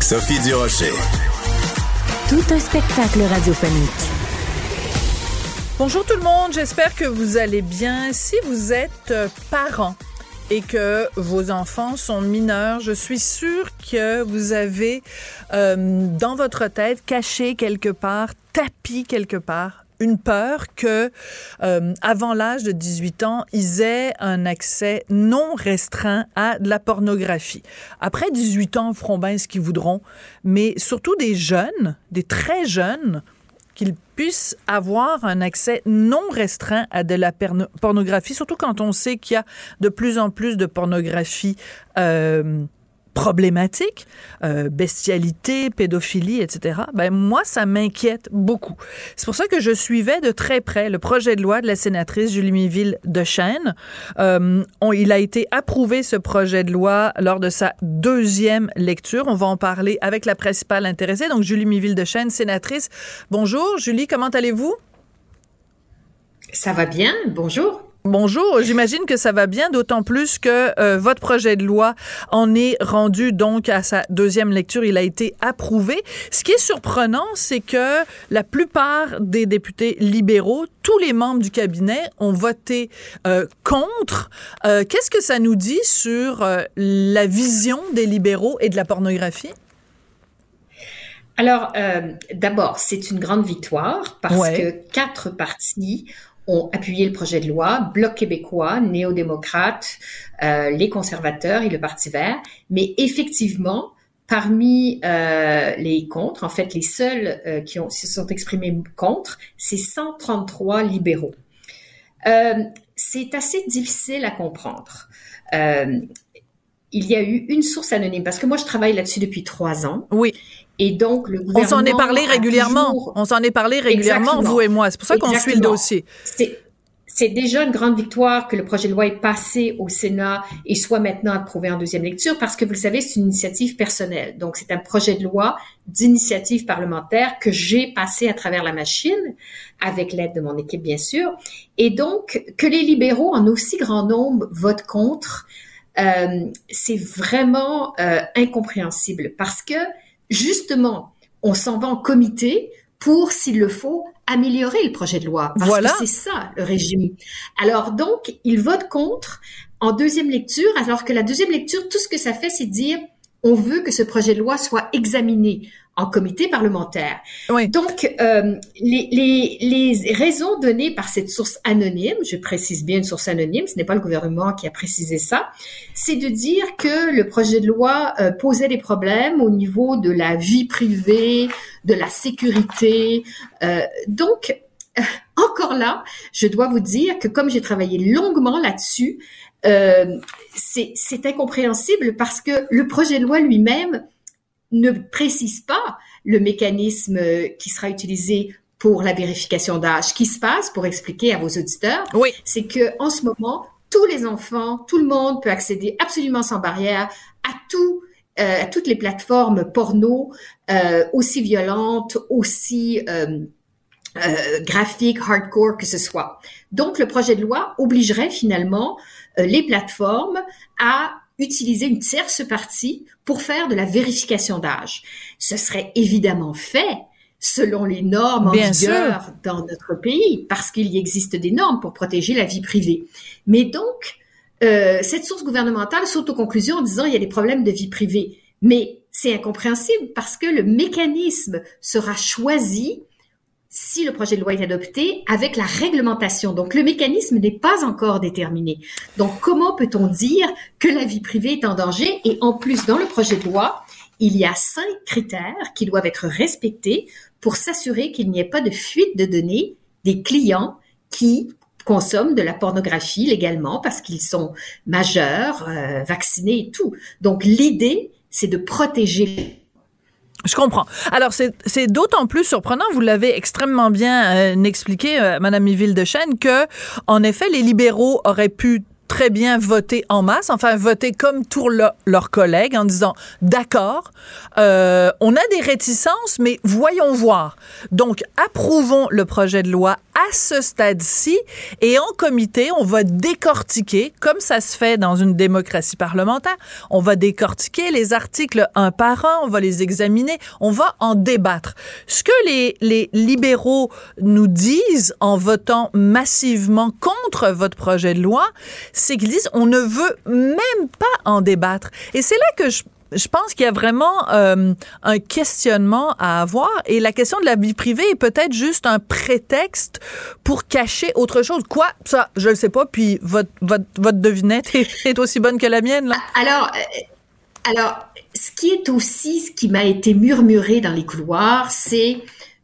Sophie Durocher. Tout un spectacle radiophonique. Bonjour tout le monde, j'espère que vous allez bien. Si vous êtes euh, parent et que vos enfants sont mineurs, je suis sûre que vous avez euh, dans votre tête caché quelque part, tapis quelque part, une peur que euh, avant l'âge de 18 ans, ils aient un accès non restreint à de la pornographie. Après 18 ans, feront bien ce qu'ils voudront, mais surtout des jeunes, des très jeunes, qu'ils puissent avoir un accès non restreint à de la pornographie, surtout quand on sait qu'il y a de plus en plus de pornographie euh, problématiques, euh, bestialité, pédophilie, etc., ben moi, ça m'inquiète beaucoup. C'est pour ça que je suivais de très près le projet de loi de la sénatrice Julie Miville de. Euh, il a été approuvé, ce projet de loi, lors de sa deuxième lecture. On va en parler avec la principale intéressée, donc Julie Miville de sénatrice. Bonjour, Julie, comment allez-vous? Ça va bien, bonjour. Bonjour, j'imagine que ça va bien, d'autant plus que euh, votre projet de loi en est rendu donc à sa deuxième lecture. Il a été approuvé. Ce qui est surprenant, c'est que la plupart des députés libéraux, tous les membres du cabinet ont voté euh, contre. Euh, qu'est-ce que ça nous dit sur la vision des libéraux et de la pornographie? Alors, d'abord, c'est une grande victoire parce que quatre partis ont appuyé le projet de loi, Bloc québécois, néo-démocrates, euh, les conservateurs et le Parti vert. Mais effectivement, parmi euh, les contre, en fait, les seuls euh, qui se sont exprimés contre, c'est 133 libéraux. C'est assez difficile à comprendre. Il y a eu une source anonyme parce que moi je travaille là-dessus depuis trois ans. Oui. Et donc, le gouvernement. On s'en est parlé régulièrement. On s'en est parlé régulièrement, vous et moi. C'est pour ça qu'on suit le dossier. C'est déjà une grande victoire que le projet de loi est passé au Sénat et soit maintenant approuvé en deuxième lecture parce que vous le savez, c'est une initiative personnelle. Donc, c'est un projet de loi d'initiative parlementaire que j'ai passé à travers la machine avec l'aide de mon équipe, bien sûr. Et donc, que les libéraux en aussi grand nombre votent contre, euh, c'est vraiment euh, incompréhensible parce que justement, on s'en va en comité pour, s'il le faut, améliorer le projet de loi. Parce voilà. que c'est ça, le régime. Alors, donc, il vote contre en deuxième lecture, alors que la deuxième lecture, tout ce que ça fait, c'est dire, on veut que ce projet de loi soit examiné en comité parlementaire. Donc, euh, les, les, les, raisons données par cette source anonyme, je précise bien une source anonyme, ce n'est pas le gouvernement qui a précisé ça, c'est de dire que le projet de loi euh, posait des problèmes au niveau de la vie privée, de la sécurité. Euh, donc, encore là, je dois vous dire que comme j'ai travaillé longuement là-dessus, euh, c'est incompréhensible parce que le projet de loi lui-même ne précise pas le mécanisme qui sera utilisé pour la vérification d'âge. Ce qui se passe, pour expliquer à vos auditeurs, oui. c'est que en ce moment, tous les enfants, tout le monde peut accéder absolument sans barrière à tout euh, à toutes les plateformes porno, euh, aussi violentes, aussi euh, euh, graphiques, hardcore que ce soit. Donc, le projet de loi obligerait finalement euh, les plateformes à utiliser une tierce partie pour faire de la vérification d'âge. Ce serait évidemment fait selon les normes en vigueur dans notre pays, parce qu'il y existe des normes pour protéger la vie privée. Mais donc, euh, cette source gouvernementale saute aux conclusions en disant il y a des problèmes de vie privée. Mais c'est incompréhensible parce que le mécanisme sera choisi si le projet de loi est adopté avec la réglementation. Donc, le mécanisme n'est pas encore déterminé. Donc, comment peut-on dire que la vie privée est en danger? Et en plus, dans le projet de loi, il y a cinq critères qui doivent être respectés pour s'assurer qu'il n'y ait pas de fuite de données des clients qui consomment de la pornographie légalement parce qu'ils sont majeurs, euh, vaccinés et tout. Donc, l'idée, c'est de protéger je comprends. Alors, c'est d'autant plus surprenant, vous l'avez extrêmement bien euh, expliqué, euh, Madame Yville de Chêne, que, en effet, les libéraux auraient pu très bien voter en masse, enfin voter comme tous leurs collègues en disant d'accord, euh, on a des réticences, mais voyons voir. Donc approuvons le projet de loi à ce stade-ci et en comité, on va décortiquer, comme ça se fait dans une démocratie parlementaire, on va décortiquer les articles un par un, on va les examiner, on va en débattre. Ce que les, les libéraux nous disent en votant massivement contre votre projet de loi, c'est qu'ils disent on ne veut même pas en débattre. Et c'est là que je je pense qu'il y a vraiment euh, un questionnement à avoir et la question de la vie privée est peut-être juste un prétexte pour cacher autre chose. Quoi? Ça, je ne sais pas. Puis votre, votre, votre devinette est, aussi bonne que la mienne. Là. Alors, euh, alors, ce qui est aussi, ce qui m'a été murmuré dans les couloirs, c'est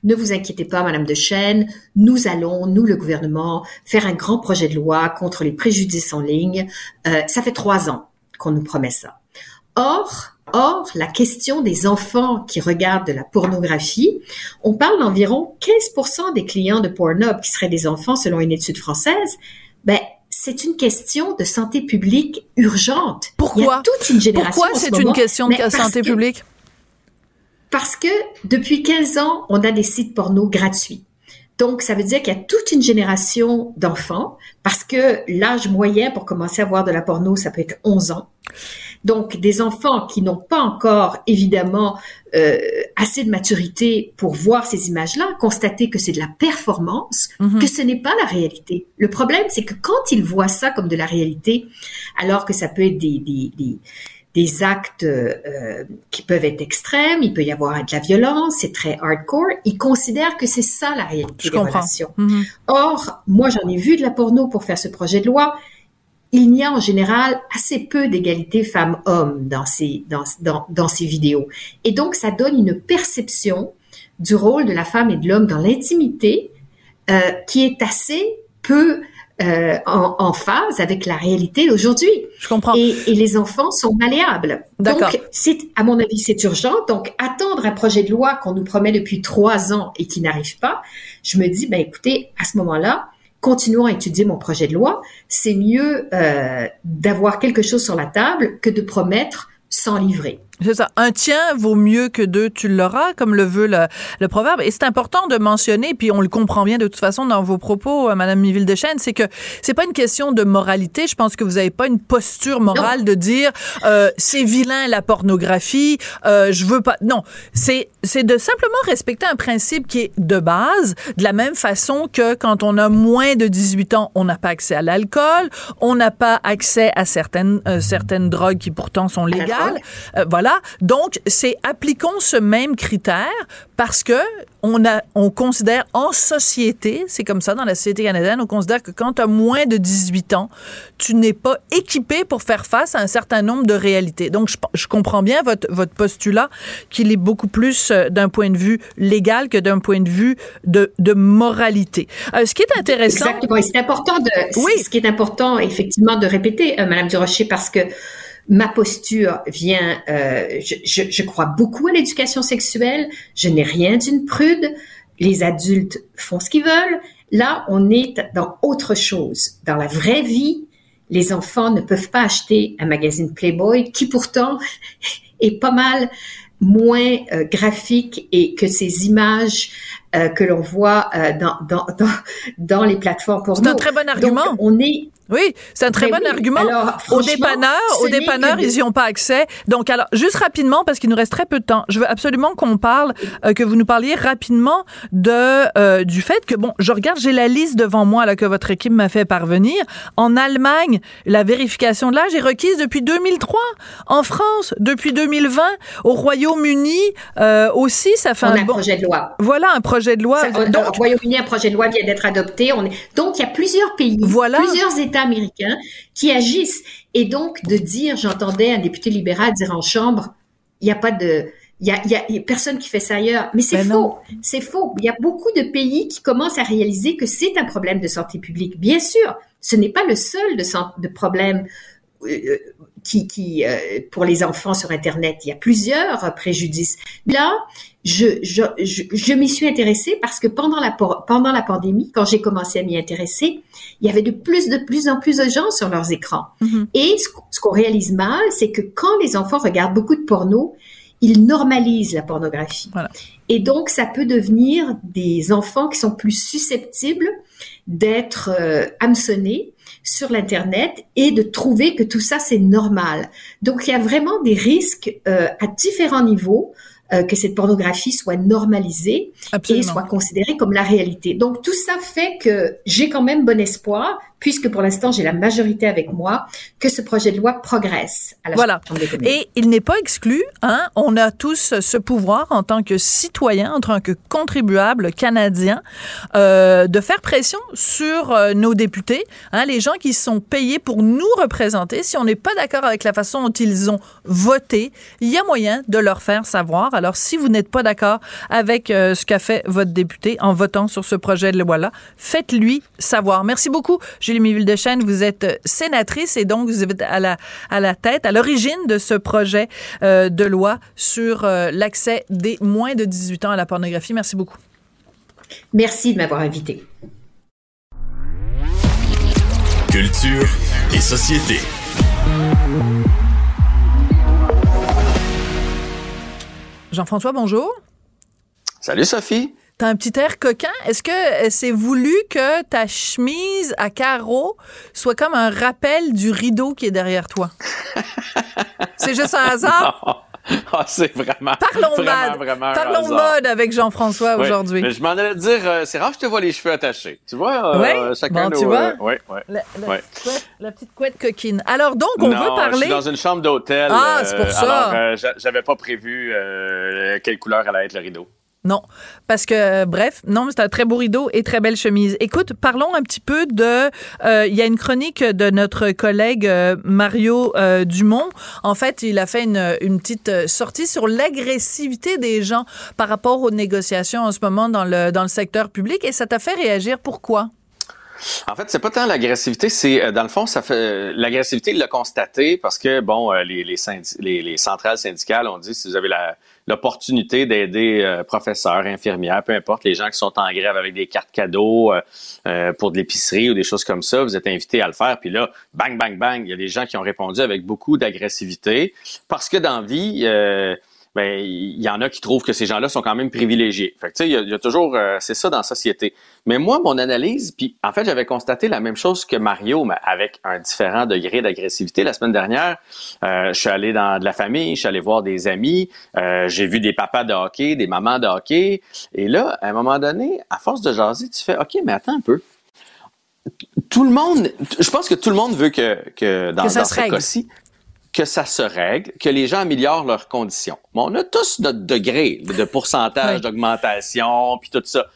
ne vous inquiétez pas, Madame de Chêne, nous allons, nous le gouvernement, faire un grand projet de loi contre les préjudices en ligne. Euh, ça fait trois ans qu'on nous promet ça. Or, Or, la question des enfants qui regardent de la pornographie, on parle d'environ 15% des clients de Pornhub qui seraient des enfants selon une étude française. Ben, c'est une question de santé publique urgente. Pourquoi? Il y a toute une génération. Pourquoi c'est une question de santé publique? Parce que depuis 15 ans, on a des sites porno gratuits. Donc, ça veut dire qu'il y a toute une génération d'enfants, parce que l'âge moyen pour commencer à voir de la porno, ça peut être 11 ans. Donc, des enfants qui n'ont pas encore, évidemment, euh, assez de maturité pour voir ces images-là, constater que c'est de la performance, mhm. que ce n'est pas la réalité. Le problème, c'est que quand ils voient ça comme de la réalité, alors que ça peut être des, des, des des actes euh, qui peuvent être extrêmes, il peut y avoir de la violence, c'est très hardcore. Ils considèrent que c'est ça la réalité des relations. Mhm. Or, moi, j'en ai vu de la porno pour faire ce projet de loi il n'y a en général assez peu d'égalité femmes-hommes dans ces, dans, dans, dans ces vidéos. Et donc, ça donne une perception du rôle de la femme et de l'homme dans l'intimité euh, qui est assez peu euh, en, en, phase avec la réalité d'aujourd'hui. Je comprends. Et, et, les enfants sont malléables. Donc, c'est, à mon avis, c'est urgent. Donc, attendre un projet de loi qu'on nous promet depuis trois ans et qui n'arrive pas, je me dis, ben écoutez, à ce moment-là, continuons à étudier mon projet de loi, c'est mieux euh, d'avoir quelque chose sur la table que de promettre sans livrer. C'est ça. Un tien vaut mieux que deux, tu l'auras, comme le veut le, le proverbe. Et c'est important de mentionner, puis on le comprend bien de toute façon dans vos propos, euh, Madame Miville de Chêne, c'est que c'est pas une question de moralité. Je pense que vous avez pas une posture morale de dire euh, c'est vilain la pornographie, euh, je veux pas. Non, c'est c'est de simplement respecter un principe qui est de base, de la même façon que quand on a moins de 18 ans, on n'a pas accès à l'alcool, on n'a pas accès à certaines euh, certaines drogues qui pourtant sont légales. Euh, voilà donc, c'est appliquons ce même critère parce que on a, on considère en société, c'est comme ça dans la société canadienne, on considère que quand tu as moins de 18 ans, tu n'es pas équipé pour faire face à un certain nombre de réalités. Donc, je, comprends bien votre, votre postulat qu'il est beaucoup plus euh, d'un point de vue légal que d'un point de vue de, de moralité. Euh, ce qui est intéressant. Exactement. c'est important de, oui. ce qui est important, effectivement, de répéter, euh, Madame Durocher, parce que ma posture vient, euh, je, je, je, crois beaucoup à l'éducation sexuelle, je n'ai rien d'une prude, les adultes font ce qu'ils veulent. Là, on est dans autre chose. Dans la vraie vie, les enfants ne peuvent pas acheter un magazine Playboy qui pourtant est pas mal moins euh, graphique et que ces images euh, que l'on voit euh, dans, dans, dans, dans, les plateformes pour C'est un très bon argument. Donc, on est oui, c'est un très ben bon argument. Alors, aux dépanneurs, aux dépanneurs, ils n'y ont pas accès. Donc, alors, juste rapidement, parce qu'il nous reste très peu de temps, je veux absolument qu'on parle, euh, que vous nous parliez rapidement de euh, du fait que, bon, je regarde, j'ai la liste devant moi là que votre équipe m'a fait parvenir. En Allemagne, la vérification de l'âge est requise depuis 2003. En France, depuis 2020. Au Royaume-Uni euh, aussi, ça fait on un, a un projet de loi. Voilà, un projet de loi. Ça, donc, au Royaume-Uni, un projet de loi vient d'être adopté. On est... Donc, il y a plusieurs pays, voilà. plusieurs États américains qui agissent. Et donc, de dire, j'entendais un député libéral dire en chambre, il n'y a pas de, il y a, y a, personne qui fait ça ailleurs. Mais c'est ben faux. C'est faux. Il y a beaucoup de pays qui commencent à réaliser que c'est un problème de santé publique. Bien sûr, ce n'est pas le seul de, de problème euh, qui, qui euh, pour les enfants sur Internet, il y a plusieurs préjudices. Là, je, je, je, m'y suis intéressée parce que pendant la, pendant la pandémie, quand j'ai commencé à m'y intéresser, il y avait de plus, de plus en plus de gens sur leurs écrans. Mm-hmm. Et ce, ce qu'on réalise mal, c'est que quand les enfants regardent beaucoup de porno, ils normalisent la pornographie. Voilà. Et donc, ça peut devenir des enfants qui sont plus susceptibles d'être euh, hameçonnés sur l'Internet et de trouver que tout ça, c'est normal. Donc, il y a vraiment des risques euh, à différents niveaux euh, que cette pornographie soit normalisée et soit considérée comme la réalité. Donc, tout ça fait que j'ai quand même bon espoir, puisque pour l'instant, j'ai la majorité avec moi, que ce projet de loi progresse à la voilà. Et il n'est pas exclu, hein, on a tous ce pouvoir en tant que citoyen, en tant que contribuable canadien, euh, de faire pression sur euh, nos députés, hein, les gens qui sont payés pour nous représenter. Si on n'est pas d'accord avec la façon dont ils ont voté, il y a moyen de leur faire savoir. Alors, si vous n'êtes pas d'accord avec euh, ce qu'a fait votre député en votant sur ce projet de loi-là, faites-lui savoir. Merci beaucoup. Julie Chêne, vous êtes sénatrice et donc vous êtes à la, à la tête, à l'origine de ce projet euh, de loi sur euh, l'accès des moins de 18 ans à la pornographie. Merci beaucoup. Merci de m'avoir invité. Culture et société. Jean-François, bonjour. Salut Sophie. T'as un petit air coquin? Est-ce que euh, c'est voulu que ta chemise à carreaux soit comme un rappel du rideau qui est derrière toi? c'est juste un hasard? Ah, c'est vraiment. Parlons vraiment, mode. Parlons mode avec Jean-François aujourd'hui. Mais je m'en allais dire, euh, c'est rare que je te vois les cheveux attachés. Tu vois, euh, chacun bon, tu vois? ouais, ouais. La, la, petite couette coquine. Alors, donc, on veut parler. Je suis dans une chambre d'hôtel. Ah, c'est pour ça. Alors, j'avais pas prévu quelle couleur allait être le rideau. Non, parce que bref, non, c'est un très beau rideau et très belle chemise. Écoute, parlons un petit peu de. Euh, il y a une chronique de notre collègue euh, Mario euh, Dumont. En fait, il a fait une, petite sortie sur l'agressivité des gens par rapport aux négociations en ce moment dans le dans le secteur public et ça t'a fait réagir. Pourquoi? En fait, c'est pas tant l'agressivité, c'est dans le fond, ça fait l'agressivité, il l'a constaté parce que bon, les, les, centrales syndicales ont dit si vous avez la l'opportunité d'aider euh, professeurs, infirmières, peu importe, les gens qui sont en grève avec des cartes cadeaux euh, euh, pour de l'épicerie ou des choses comme ça, vous êtes invités à le faire. Puis là, bang, bang, bang, il y a des gens qui ont répondu avec beaucoup d'agressivité parce que dans vie, ben il y en a qui trouvent que ces gens-là sont quand même privilégiés. Fait que tu sais, il y, a toujours euh, c'est ça dans la société. Mais moi, mon analyse, puis en fait, j'avais constaté la même chose que Mario, mais avec un différent degré d'agressivité. La semaine dernière, euh, je suis allé dans de la famille, je suis allé voir des amis, euh, j'ai vu des papas de hockey, des mamans de hockey, et là, à un moment donné, à force de jaser, tu fais, ok, mais attends un peu tout le monde, je pense que tout le monde veut que, que dans, dans ce cas-ci, que ça se règle, que les gens améliorent leurs conditions. Bon, on a tous notre degré de pourcentage d'augmentation, puis tout ça.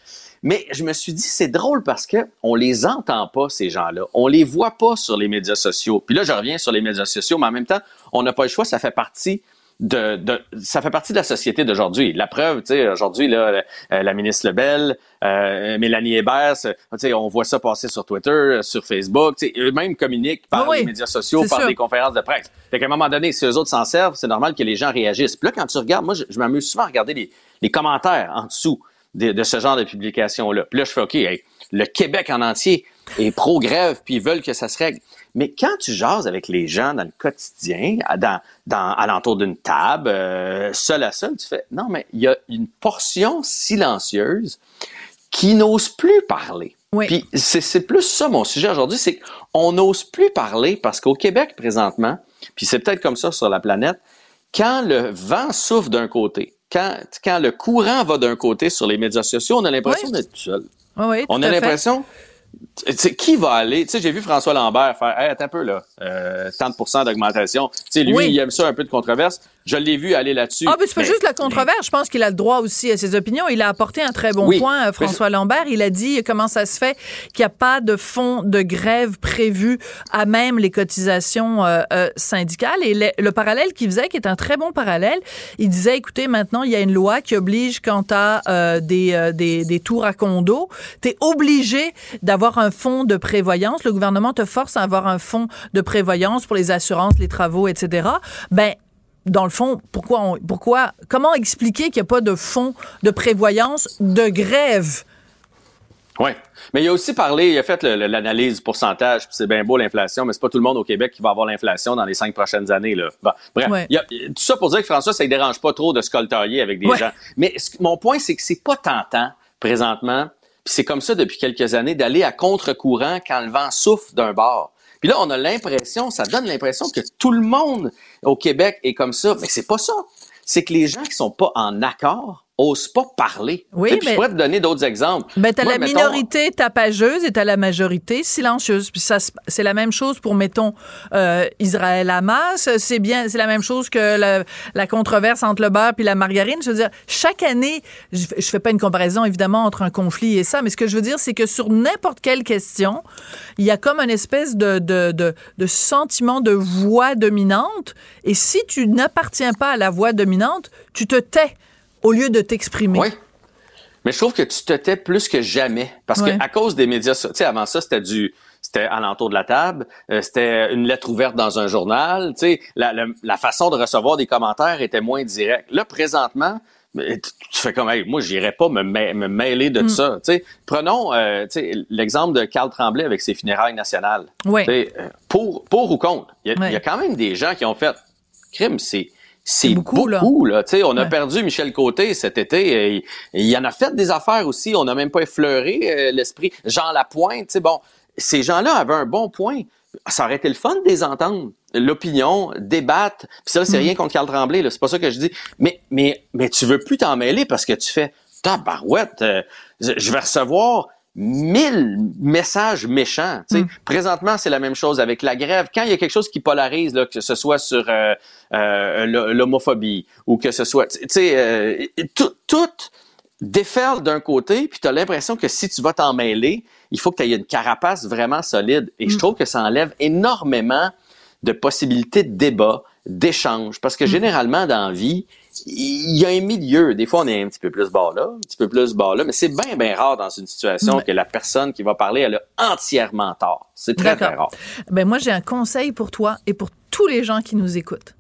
Mais je me suis dit, c'est drôle parce que on les entend pas, ces gens-là. On les voit pas sur les médias sociaux. Puis là, je reviens sur les médias sociaux, mais en même temps, on n'a pas le choix, ça fait partie de, de, ça fait partie de la société d'aujourd'hui. La preuve, tu sais, aujourd'hui, là, euh, la ministre Lebel, euh, Mélanie Hébert, tu sais, on voit ça passer sur Twitter, sur Facebook, tu sais, eux-mêmes communiquent par les médias sociaux, par des conférences de presse. Fait qu'à un moment donné, si eux autres s'en servent, c'est normal que les gens réagissent. Puis là, quand tu regardes, moi, je, m'amuse souvent à regarder les, les commentaires en dessous de, de ce genre de publication-là. Puis là, je fais, OK, le Québec en entier est pro-grève, puis ils veulent que ça se règle. Mais quand tu jases avec les gens dans le quotidien, dans, dans alentour d'une table, euh, seul à seul, tu fais non, mais il y a une portion silencieuse qui n'ose plus parler. Oui. Puis c'est plus ça mon sujet aujourd'hui, c'est qu'on n'ose plus parler parce qu'au Québec présentement, puis c'est peut-être comme ça sur la planète, quand le vent souffle d'un côté, quand, quand le courant va d'un côté sur les médias sociaux, on a l'impression d'être seul. Oui, on a l'impression qui va aller? Tu sais, j'ai vu François Lambert faire, hey, attends un peu, là, euh, 30% d'augmentation. Tu sais, lui, il aime ça un peu de controverse. Je l'ai vu aller là-dessus. Ah, mais c'est pas juste la controverse. Je pense qu'il a le droit aussi à ses opinions. Il a apporté un très bon Oui. point, euh, François Lambert. Il a dit comment ça se fait qu'il n'y a pas de fonds de grève prévu à même les cotisations euh, euh, syndicales. Et le, le parallèle qu'il faisait, qui est un très bon parallèle, il disait, écoutez, maintenant, il y a une loi qui oblige quand tu as des, des, des tours à condo, tu es obligé d'avoir un fonds de prévoyance. Le gouvernement te force à avoir un fonds de prévoyance pour les assurances, les travaux, etc. Ben, dans le fond, pourquoi, on- pourquoi, comment expliquer qu'il n'y a pas de fonds de prévoyance de grève? Oui. Mais il a aussi parlé, il a fait l'analyse du pourcentage, puis c'est bien beau l'inflation, mais c'est pas tout le monde au Québec qui va avoir l'inflation dans les cinq prochaines années. Là. Bon, bref, Ouais. il y a- tout ça pour dire que François, ça ne dérange pas trop de se coltailler avec des Ouais. gens. Mais mon point, c'est que c'est pas tentant présentement, puis c'est comme ça depuis quelques années, d'aller à contre-courant quand le vent souffle d'un bord. Puis là, on a l'impression, ça donne l'impression que tout le monde au Québec est comme ça, mais c'est pas ça. C'est que les gens qui sont pas en accord osent pas parler. Oui, Tu sais, mais- je pourrais te donner d'autres exemples. Ben, t'as Moi, la mettons- minorité tapageuse et t'as la majorité silencieuse. Puis ça, c'est la même chose pour, mettons, euh, Israël-Hamas. C'est bien, c'est la même chose que la, la controverse entre le beurre puis la margarine. Je veux dire, chaque année, je, je fais pas une comparaison, évidemment, entre un conflit et ça, mais ce que je veux dire, c'est que sur n'importe quelle question, il y a comme une espèce de, de, de, de sentiment de voix dominante. Et si tu n'appartiens pas à la voix dominante, tu te tais au lieu de t'exprimer. Oui. Mais je trouve que tu te tais plus que jamais. Parce Ouais. que à cause des médias tu sais, avant ça, c'était du. C'était alentour de la table, euh, c'était une lettre ouverte dans un journal. Tu sais, la, la, la façon de recevoir des commentaires était moins directe. Là, présentement, tu tu fais comme, hey, moi, j'irais pas me, ma- me mêler Mm. de ça. Tu sais, prenons euh, tu sais, l'exemple de Carl Tremblay avec ses funérailles nationales. Oui. Tu sais, euh, Pour, pour ou contre. Il y, a, Ouais. il y a quand même des gens qui ont fait crime, c'est. C'est beaucoup, beaucoup, là. là. On a perdu Michel Côté cet été. et il, en a fait des affaires aussi. On n'a même pas effleuré euh, l'esprit. Jean Lapointe, bon, ces gens-là avaient un bon point. Ça aurait été le fun de les entendre. L'opinion, débattre. Puis ça, c'est Mm. rien contre Carl Tremblay, là. C'est pas ça que je dis. Mais, mais, mais tu veux plus t'en mêler parce que tu fais, tabarouette, euh, je je vais recevoir mille messages méchants. Mm. Présentement, c'est la même chose avec la grève. Quand il y a quelque chose qui polarise, là, que ce soit sur euh, euh, l'homophobie ou que ce soit, euh, tout, tout déferle d'un côté, puis tu as l'impression que si tu vas t'en mêler, il faut que tu aies une carapace vraiment solide. Et je trouve que ça enlève énormément de possibilités de débat, d'échange. Parce que généralement, dans la vie, il y a un milieu. Des fois, on est un petit peu plus bas là, un petit peu plus bas là, mais c'est bien, bien rare dans une situation que la personne qui va parler, elle a entièrement tort. C'est très, très rare. Ben moi, j'ai un conseil pour toi et pour tous les gens qui nous écoutent.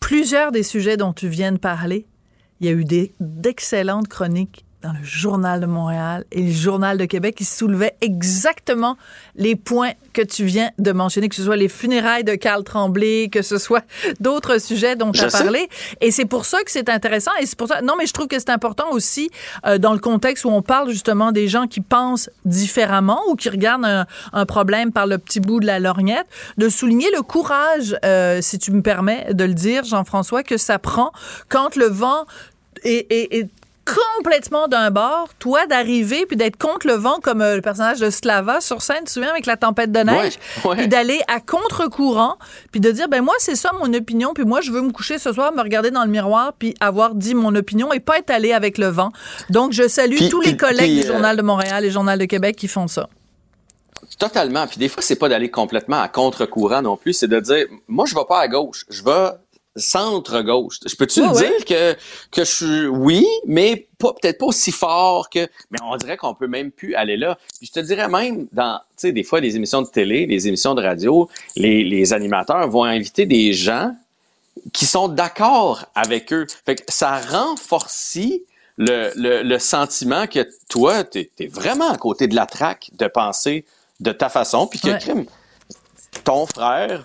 Plusieurs des sujets dont tu viens de parler, il y a eu des- d'excellentes chroniques dans le Journal de Montréal et le Journal de Québec qui soulevaient exactement les points que tu viens de mentionner, que ce soit les funérailles de Carl Tremblay, que ce soit d'autres sujets dont tu as parlé. Et c'est pour ça que c'est intéressant. Et c'est pour ça. Non, mais je trouve que c'est important aussi euh, dans le contexte où on parle justement des gens qui pensent différemment ou qui regardent un, un problème par le petit bout de la lorgnette, de souligner le courage, euh, si tu me permets de le dire, Jean-François, que ça prend quand le vent est, est- est complètement d'un bord, toi d'arriver puis d'être contre le vent comme euh, le personnage de Slava sur scène, tu te souviens avec la tempête de neige, Ouais, ouais. puis d'aller à contre-courant, puis de dire ben moi c'est ça mon opinion, puis moi je veux me coucher ce soir, me regarder dans le miroir puis avoir dit mon opinion et pas être allé avec le vent. Donc je salue Puis- tous les collègues puis, du euh, Journal de Montréal et Journal de Québec qui font ça. Totalement. Puis des fois, c'est pas d'aller complètement à contre-courant non plus, c'est de dire, moi, je vais pas à gauche, je vais centre-gauche. Je peux-tu ouais. dire que, que je suis, oui, mais pas, peut-être pas aussi fort que, mais on dirait qu'on peut même plus aller là. Puis je te dirais même, dans, tu sais, des fois, les émissions de télé, les émissions de radio, les, les animateurs vont inviter des gens qui sont d'accord avec eux. Fait que ça renforce le, le, le sentiment que toi, tu es, vraiment à côté de la traque de penser de ta façon, puis que Ouais. crime, ton frère,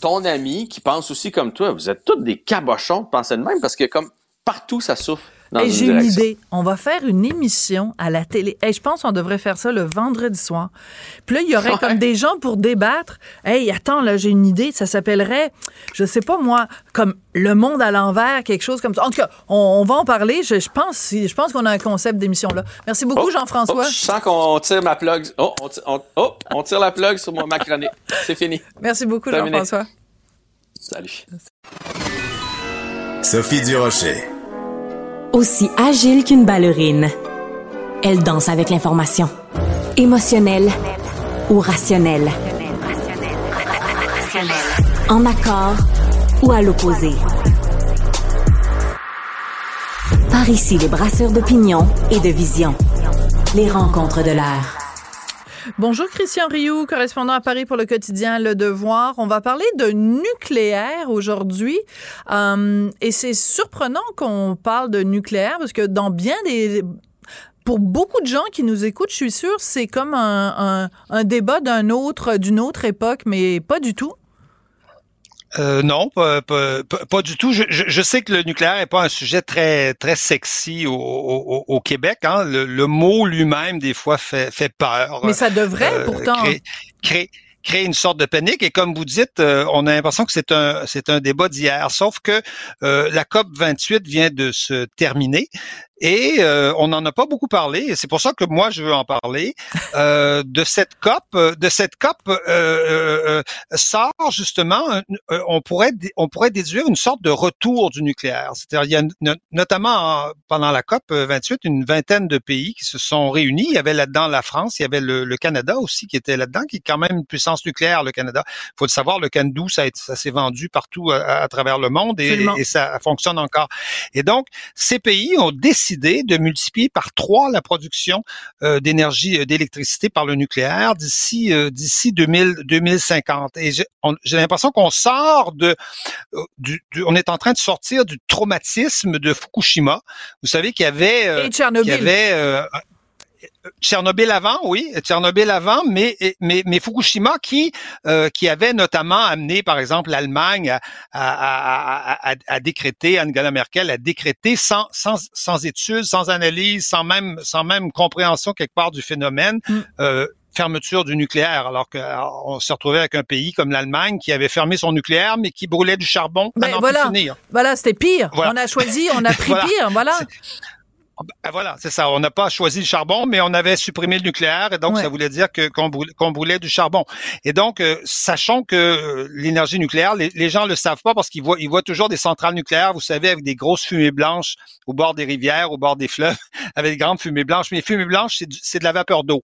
ton ami qui pense aussi comme toi, vous êtes tous des cabochons de penser de même parce que comme partout ça souffle dans Hey, une J'ai une idée. On va faire une émission à la télé. Hey, je pense qu'on devrait faire ça le vendredi soir. Puis là, il y aurait Ouais. comme des gens pour débattre. Hey, attends, là, j'ai une idée. Ça s'appellerait, je sais pas moi, comme Le Monde à l'envers, quelque chose comme ça. En tout cas, on, on va en parler. Je, je pense, si- je pense qu'on a un concept d'émission là. Merci beaucoup, Oh, Jean-François. oh, je sens qu'on tire ma plug. Oh, on tire, on- oh, on tire la plug sur mon, ma chronique. C'est fini. Merci beaucoup, Terminé. Jean-François. Salut. Sophie Durocher. Aussi agile qu'une ballerine, elle danse avec l'information. Émotionnelle ou rationnelle. En accord ou à l'opposé. Par ici, les brasseurs d'opinion et de vision. Les rencontres de l'air. Bonjour Christian Rioux, correspondant à Paris pour le quotidien Le Devoir. On va parler de nucléaire aujourd'hui. Euh, et c'est surprenant qu'on parle de nucléaire parce que dans bien des pour beaucoup de gens qui nous écoutent, je suis sûre, c'est comme un, débat d'un autre, d'une autre époque, mais pas du tout. Euh, non, pas, pas, pas, du tout. Je, je, sais que le nucléaire n'est pas un sujet très très sexy au, au, au Québec. Hein. Le, le, mot lui-même des fois fait, fait peur. Mais ça devrait euh, pourtant. Créer, créer, une sorte de panique. Et comme vous dites, euh, on a l'impression que c'est un c'est un débat d'hier. Sauf que euh, la COP 28 vient de se terminer. Et euh, on n'en a pas beaucoup parlé, et c'est pour ça que moi je veux en parler. Euh, de cette COP, de cette COP euh, euh sort justement, on pourrait on pourrait déduire une sorte de retour du nucléaire. C'est-à-dire il y a notamment pendant la COP 28 une vingtaine de pays qui se sont réunis. Il y avait là-dedans la France, il y avait le, le Canada aussi qui était là-dedans, qui est quand même une puissance nucléaire. Le Canada, faut le savoir, le Canadou ça, ça s'est vendu partout à, travers le monde et, et ça fonctionne encore. Et donc ces pays ont décidé de multiplier par trois la production euh, d'énergie, euh, d'électricité par le nucléaire d'ici euh, d'ici 2050. Et j'ai l'impression qu'on sort de, du, on est en train de sortir du traumatisme de Fukushima. Vous savez qu'il y avait, Et Tchernobyl. y avait Tchernobyl avant, oui, Tchernobyl avant, mais mais, mais Fukushima qui euh, qui avait notamment amené, par exemple, l'Allemagne à, à, à, à, décréter, Angela Merkel a décrété sans, sans sans études, sans analyse, sans même sans même compréhension quelque part du phénomène. Mm. Euh, fermeture du nucléaire, alors qu'on s'est retrouvé avec un pays comme l'Allemagne qui avait fermé son nucléaire, mais qui brûlait du charbon ben, voilà, Voilà, c'était pire. On a choisi, on a pris pire, voilà. Ben voilà, c'est ça. On n'a pas choisi le charbon, mais on avait supprimé le nucléaire, et donc ça voulait dire que qu'on brûlait, du charbon. Et donc, euh, sachant que euh, l'énergie nucléaire, les, les, gens le savent pas parce qu'ils voient, ils voient toujours des centrales nucléaires, vous savez, avec des grosses fumées blanches au bord des rivières, au bord des fleuves, avec des grandes fumées blanches. Mais les fumées blanches, c'est de la vapeur d'eau.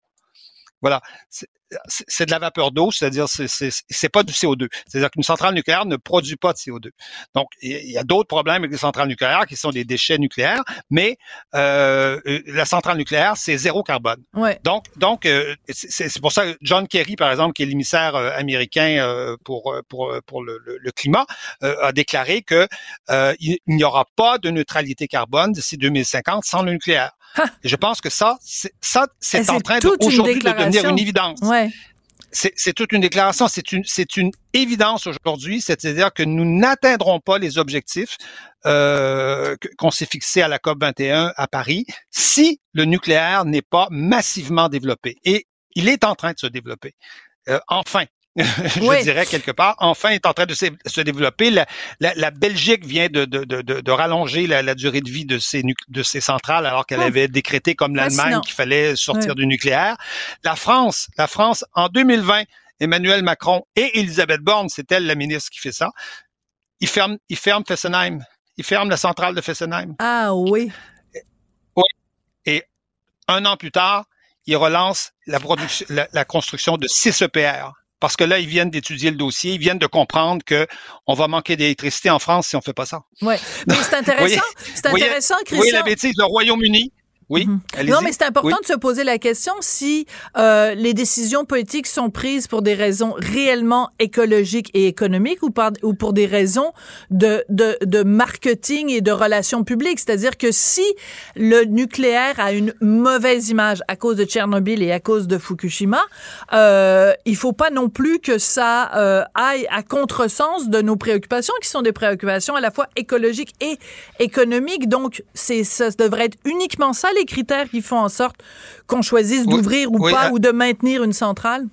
Voilà c'est de la vapeur d'eau, c'est-à-dire c'est pas du CO2. C'est-à-dire qu'une centrale nucléaire ne produit pas de CO2. Donc il y a d'autres problèmes avec les centrales nucléaires qui sont des déchets nucléaires, mais euh, la centrale nucléaire c'est zéro carbone. Ouais. Donc donc euh, c'est pour ça que John Kerry par exemple qui est l'émissaire euh, américain euh, pour pour pour le, le, climat a déclaré que il n'y aura pas de neutralité carbone d'ici 2050 sans le nucléaire. Je pense que ça ça c'est en train aujourd'hui de devenir une évidence. C'est toute une déclaration, c'est une, c'est une évidence aujourd'hui, c'est-à-dire que nous n'atteindrons pas les objectifs euh, qu'on s'est fixés à la COP 21 à Paris si le nucléaire n'est pas massivement développé. Et il est en train de se développer. Euh, enfin, je dirais quelque part, enfin est en train de se, développer. La, la, la, Belgique vient de, de, de, de rallonger la, la, durée de vie de ses, de ses centrales alors qu'elle oh. avait décrété comme l'Allemagne qu'il fallait sortir du nucléaire. La France, la France en 2020, Emmanuel Macron et Elisabeth Borne, c'est elle la ministre qui fait ça. Ils ferment, ils ferment Fessenheim. Ils ferment la centrale de Fessenheim. Ah oui. Oui. Et un an plus tard, ils relancent la, production, la, la construction de 6 EPR parce que là, ils viennent d'étudier le dossier, ils viennent de comprendre que on va manquer d'électricité en France si on fait pas ça. Ouais, mais c'est intéressant. C'est intéressant, Christian. Oui, la bêtise, le Royaume-Uni oui. Mhm. Non, mais c'est important de se poser la question si euh, les décisions politiques sont prises pour des raisons réellement écologiques et économiques ou, par, ou pour des raisons de, de, de marketing et de relations publiques. C'est-à-dire que si le nucléaire a une mauvaise image à cause de Tchernobyl et à cause de Fukushima, euh, il faut pas non plus que ça euh, aille à contresens de nos préoccupations, qui sont des préoccupations à la fois écologiques et économiques. Donc, c'est ça devrait être uniquement ça les critères qui font en sorte qu'on choisisse d'ouvrir ou pas ou de maintenir une centrale?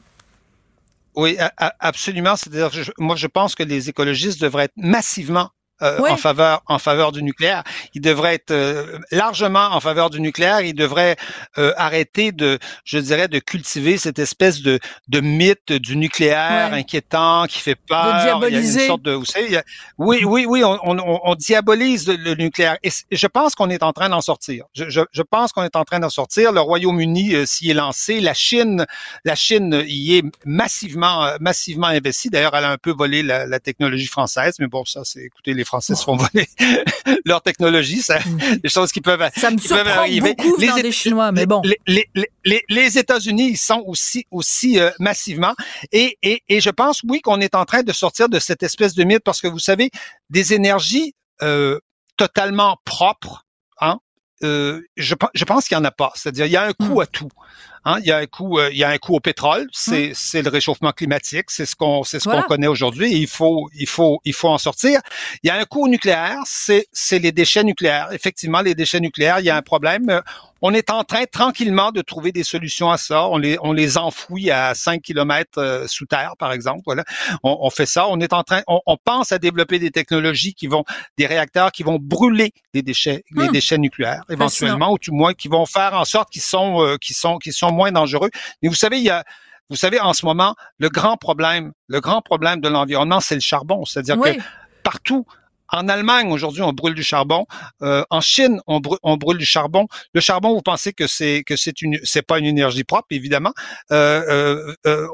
Oui, absolument. C'est-à-dire, moi, je pense que les écologistes devraient être massivement euh, en faveur en faveur du nucléaire. Il devrait être euh, largement en faveur du nucléaire. Il devrait euh, arrêter de, je dirais, de cultiver cette espèce de, de mythe du nucléaire inquiétant qui fait peur. De diaboliser. Il y a une sorte de, vous savez, oui, oui, oui, on, on, on diabolise le, nucléaire. Et je pense qu'on est en train d'en sortir. Je, je, je pense qu'on est en train d'en sortir. Le Royaume-Uni s'y est lancé. La Chine, la Chine y est massivement, massivement investie. D'ailleurs, elle a un peu volé la, la technologie française, mais bon, ça, c'est, écoutez, les Français se font voler leur technologie, ça, mm. des choses qui peuvent, ça me qui peuvent arriver. Beaucoup les des Chinois, mais bon. Les, les, les, les États-Unis, ils sont aussi aussi euh, massivement, et, et, et je pense oui qu'on est en train de sortir de cette espèce de mythe parce que vous savez, des énergies euh, totalement propres, hein, euh, je, je, pense qu'il y en a pas. C'est-à-dire, il y a un coût mm. à tout. Hein, il y a un coût, euh, il y a un coût au pétrole, c'est hum. c'est le réchauffement climatique, c'est ce qu'on c'est ce qu'on connaît aujourd'hui. Il faut il faut il faut en sortir. Il y a un coût au nucléaire, c'est c'est les déchets nucléaires. Effectivement, les déchets nucléaires, il y a un problème on est en train tranquillement de trouver des solutions à ça. On les, on les enfouit à 5 km euh, sous terre, par exemple. Voilà. On, fait ça. On est en train, on, pense à développer des technologies qui vont, des réacteurs qui vont brûler les déchets, les hmm. déchets nucléaires, éventuellement, ou du moins qui vont faire en sorte qu'ils sont, euh, qui sont, qui sont moins dangereux. Mais vous savez, il y a, vous savez, en ce moment, le grand problème, le grand problème de l'environnement, c'est le charbon. C'est-à-dire que partout, en Allemagne, aujourd'hui, on brûle du charbon. Euh, en Chine, on, brûle, du charbon. Le charbon, vous pensez que c'est que c'est une, c'est pas une énergie propre, évidemment. Euh, euh,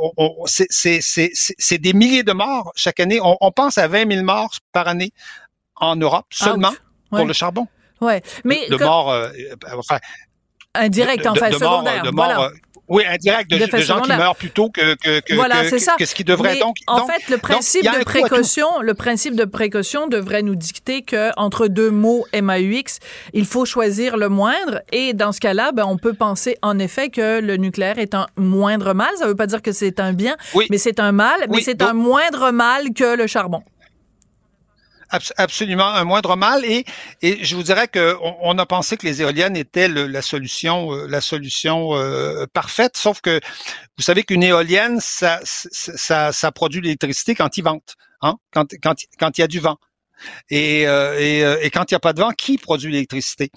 c'est des milliers de morts chaque année. On, pense à 20 000 morts par année en Europe seulement pour le charbon. Ouais, mais de, morts, enfin, indirect, en fait, secondaire. voilà. Oui, indirect de, de, de gens qui meurent plutôt que que que, voilà, que, ça. que ce qui devrait. donc, en fait, le principe de précaution, le principe de précaution devrait nous dicter que entre deux mots MAUX, il faut choisir le moindre. Et dans ce cas-là, ben, on peut penser en effet que le nucléaire est un moindre mal. Ça ne veut pas dire que c'est un bien, mais c'est un mal, mais c'est un moindre mal que le charbon absolument un moindre mal. Et, et je vous dirais qu'on on a pensé que les éoliennes étaient la solution, euh, la solution euh, parfaite. Sauf que vous savez qu'une éolienne, ça, ça, ça produit l'électricité quand il vente, hein, quand, quand, quand il y a du vent. Et, euh, et, et, quand il n'y a pas de vent, qui produit l'électricité?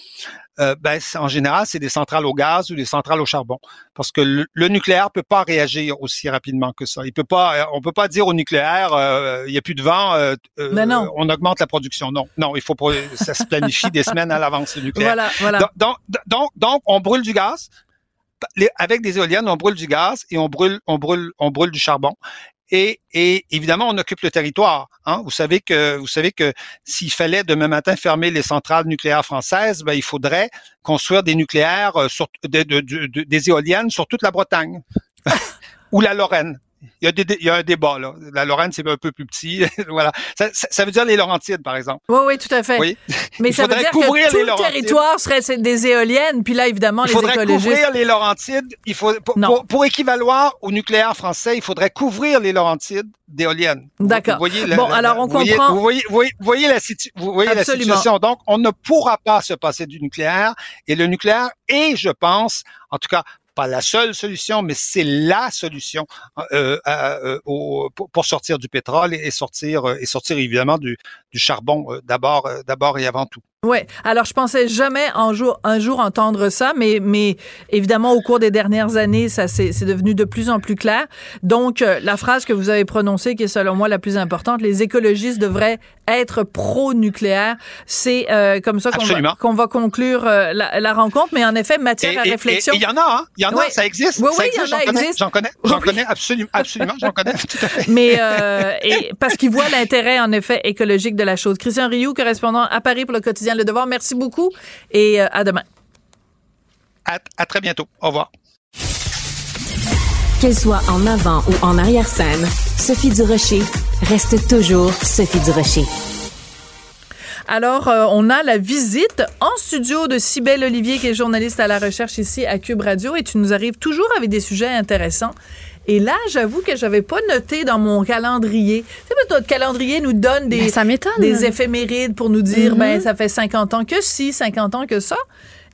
euh, ben, en général, c'est des centrales au gaz ou des centrales au charbon, parce que le, le, nucléaire peut pas réagir aussi rapidement que ça. Il peut pas, euh, on peut pas dire au nucléaire, euh, il y a plus de vent, euh, non. on augmente la production. Non, non, il faut ça se planifie des semaines à l'avance le nucléaire. Voilà, voilà. Donc, donc, donc, on brûle du gaz. avec des éoliennes, on brûle du gaz et on brûle, on brûle, on brûle du charbon. Et, évidemment, on occupe le territoire. Hein. Vous savez que vous savez que s'il fallait demain matin fermer les centrales nucléaires françaises, ben, il faudrait construire des nucléaires euh, sur, des éoliennes sur toute la Bretagne ou la Lorraine. Il y, a des, il y a un débat là. La Lorraine c'est un peu plus petit, voilà. Ça, ça, veut dire les Laurentides par exemple. Oui, oui, tout à fait. Oui. Mais ça veut dire que tout le territoire serait des éoliennes, puis là évidemment les écologistes. Il faudrait couvrir les Laurentides. Il faut pour, pour, pour, équivaloir au nucléaire français, il faudrait couvrir les Laurentides d'éoliennes. D'accord. Bon, alors on comprend. Vous voyez, vous voyez, vous voyez la, vous voyez la situation. Donc, on ne pourra pas se passer du nucléaire. Et le nucléaire est, je pense, en tout cas pas la seule solution, mais c'est la solution euh, euh, pour, sortir du pétrole et, sortir et sortir évidemment du, du charbon euh, d'abord d'abord et avant tout. Ouais. Alors je pensais jamais un jour un jour entendre ça, mais mais évidemment au cours des dernières années, ça c'est devenu de plus en plus clair. Donc euh, la phrase que vous avez prononcée, qui est selon moi la plus importante, les écologistes devraient être pro-nucléaire. C'est euh, comme ça qu'on va, qu'on va conclure euh, la, la, rencontre. Mais en effet, matière à réflexion. Il y en a, hein? Il y en a, ça existe. Oui, oui, il y en a, existe. J'en connais, j'en connais absolument, absolument, j'en connais tout à fait. Mais et parce qu'ils voient l'intérêt en effet écologique de la chose. Christian Rioux, correspondant à Paris pour le quotidien le Devoir. Merci beaucoup et euh, à demain. À, très bientôt. Au revoir. Qu'elle soit en avant ou en arrière-scène, Sophie Durocher reste toujours Sophie Durocher. Alors, euh, on a la visite en studio de Cybelle Olivier, qui est journaliste à la recherche ici à Cube Radio, et tu nous arrives toujours avec des sujets intéressants. Et là, j'avoue que j'avais pas noté dans mon calendrier. Tu sais, notre calendrier nous donne des, ben, des éphémérides pour nous dire, ben, mm-hmm. ça fait 50 ans que si, 50 ans que ça.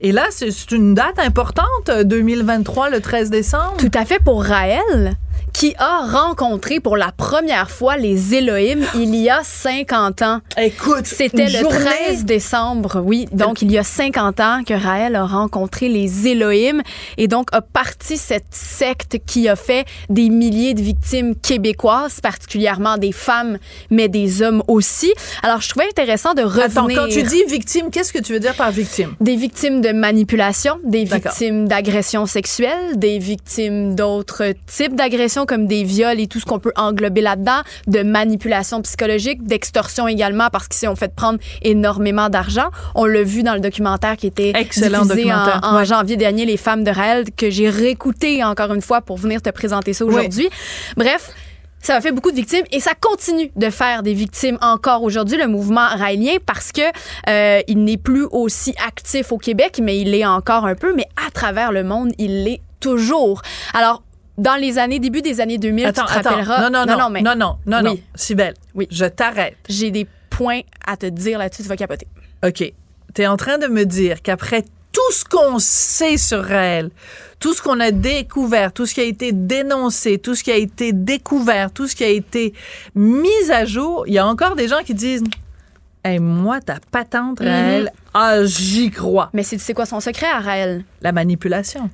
Et là, c'est une date importante, 2023, le 13 décembre. Tout à fait pour Raël qui a rencontré pour la première fois les Elohim il y a 50 ans. Écoute, C'était le journée- 13 décembre, oui. Donc, il y a 50 ans que Raël a rencontré les Elohim et donc a parti cette secte qui a fait des milliers de victimes québécoises, particulièrement des femmes, mais des hommes aussi. Alors, je trouvais intéressant de revenir... Attends, quand tu dis victime, qu'est-ce que tu veux dire par victime? Des victimes de manipulation, des victimes d'agressions sexuelles, des victimes d'autres types d'agressions comme des viols et tout ce qu'on peut englober là-dedans, de manipulation psychologique, d'extorsion également parce qu'ils s'est fait prendre énormément d'argent. On l'a vu dans le documentaire qui était Excellent diffusé documentaire, en, en ouais. janvier dernier, Les femmes de Raël, que j'ai réécouté encore une fois pour venir te présenter ça aujourd'hui. Bref, ça a fait beaucoup de victimes et ça continue de faire des victimes encore aujourd'hui, le mouvement raélien, parce que euh, il n'est plus aussi actif au Québec, mais il l'est encore un peu, mais à travers le monde, il l'est toujours. Alors, dans les années, début des années 2000, Attends, tu te attends. rappelleras... Non, non, non, mais non, non, non, non. Oui. Sibelle, Oui. je t'arrête. j'ai des points à te dire là-dessus, tu vas capoter. OK. Tu es en train de me dire qu'après tout ce qu'on sait sur Raël, tout ce qu'on a découvert, tout ce qui a été dénoncé, tout ce qui a été découvert, tout ce qui a été mis à jour, il y a encore des gens qui disent Hey, moi, ta patente, Raël, ah, j'y crois. Mais c'est quoi son secret à Raël? La manipulation.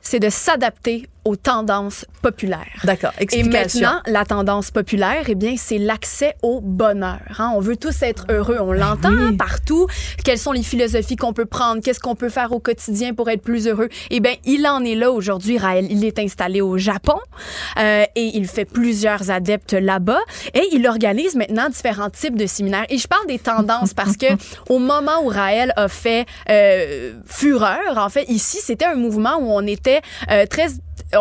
C'est de s'adapter aux tendances populaires. D'accord. Et maintenant, la tendance populaire, eh bien, c'est l'accès au bonheur. hein. On veut tous être heureux. On l'entend Ben oui. partout. Quelles sont les philosophies qu'on peut prendre? Qu'est-ce qu'on peut faire au quotidien pour être plus heureux? Eh bien, il en est là aujourd'hui, Raël. Il est installé au Japon euh, et il fait plusieurs adeptes là-bas et il organise maintenant différents types de séminaires. Et je parle des tendances parce que au moment où Raël a fait euh, fureur, en fait, ici, c'était un mouvement où on était euh, très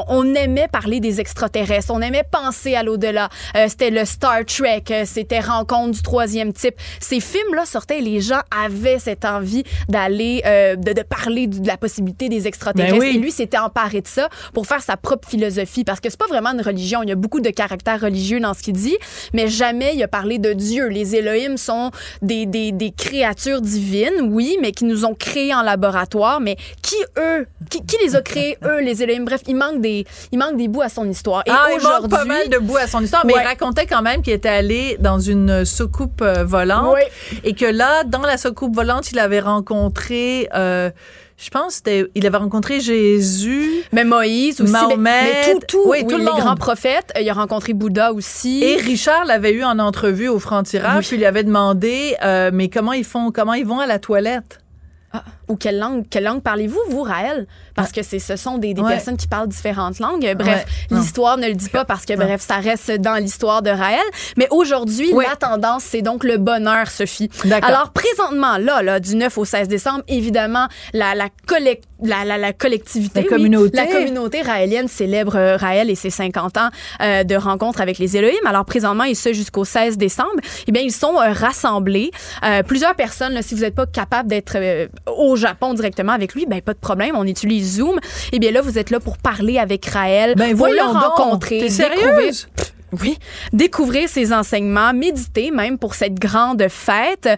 on aimait parler des extraterrestres, on aimait penser à l'au-delà. Euh, c'était le Star Trek, euh, c'était Rencontre du troisième type. Ces films-là sortaient et les gens avaient cette envie d'aller, euh, de, de parler de la possibilité des extraterrestres. Ben oui. Et lui s'était emparé de ça pour faire sa propre philosophie, parce que c'est pas vraiment une religion. Il y a beaucoup de caractères religieux dans ce qu'il dit, mais jamais il a parlé de Dieu. Les Elohim sont des, des, des créatures divines, oui, mais qui nous ont créés en laboratoire. Mais qui eux, qui, qui les a créés eux, les Elohim? Bref, il manque des, il manque des bouts à son histoire. Et ah, il manque pas mal de bouts à son histoire, mais Ouais. il racontait quand même qu'il était allé dans une soucoupe euh, volante Oui. et que là, dans la soucoupe volante, il avait rencontré, euh, je pense, il avait rencontré Jésus. mais Moïse aussi, Mahomet, mais, tout, tout, oui, oui, tout le les monde. grands prophètes. Il a rencontré Bouddha aussi. Et Richard l'avait eu en entrevue au franc-tirage, Oui. puis il lui avait demandé, euh, mais comment ils font, comment ils vont à la toilette? Ah, ou quelle langue, quelle langue parlez-vous, vous, Raël? Parce que c'est, ce sont des, des Ouais. personnes qui parlent différentes langues. Bref, Ouais. L'histoire ne le dit pas parce que, bref, ça reste dans l'histoire de Raël. Mais aujourd'hui, Ouais. la tendance, c'est donc le bonheur, Sophie. D'accord. Alors, présentement, là, là, du 9 au 16 décembre, évidemment, la, la, collec- la, la, la collectivité, La oui, communauté. la communauté raélienne célèbre euh, Raël et ses 50 ans euh, de rencontre avec les Elohim. Alors, présentement, et ce jusqu'au 16 décembre, eh bien, ils sont euh, rassemblés. Euh, plusieurs personnes, là, si vous n'êtes pas capable d'être au Japon directement avec lui, ben pas de problème, on utilise Zoom. Eh bien là, vous êtes là pour parler avec Raël, Ben pour le rencontrer, découvrir- sérieuse? Oui, découvrir ses enseignements, méditer même pour cette grande fête.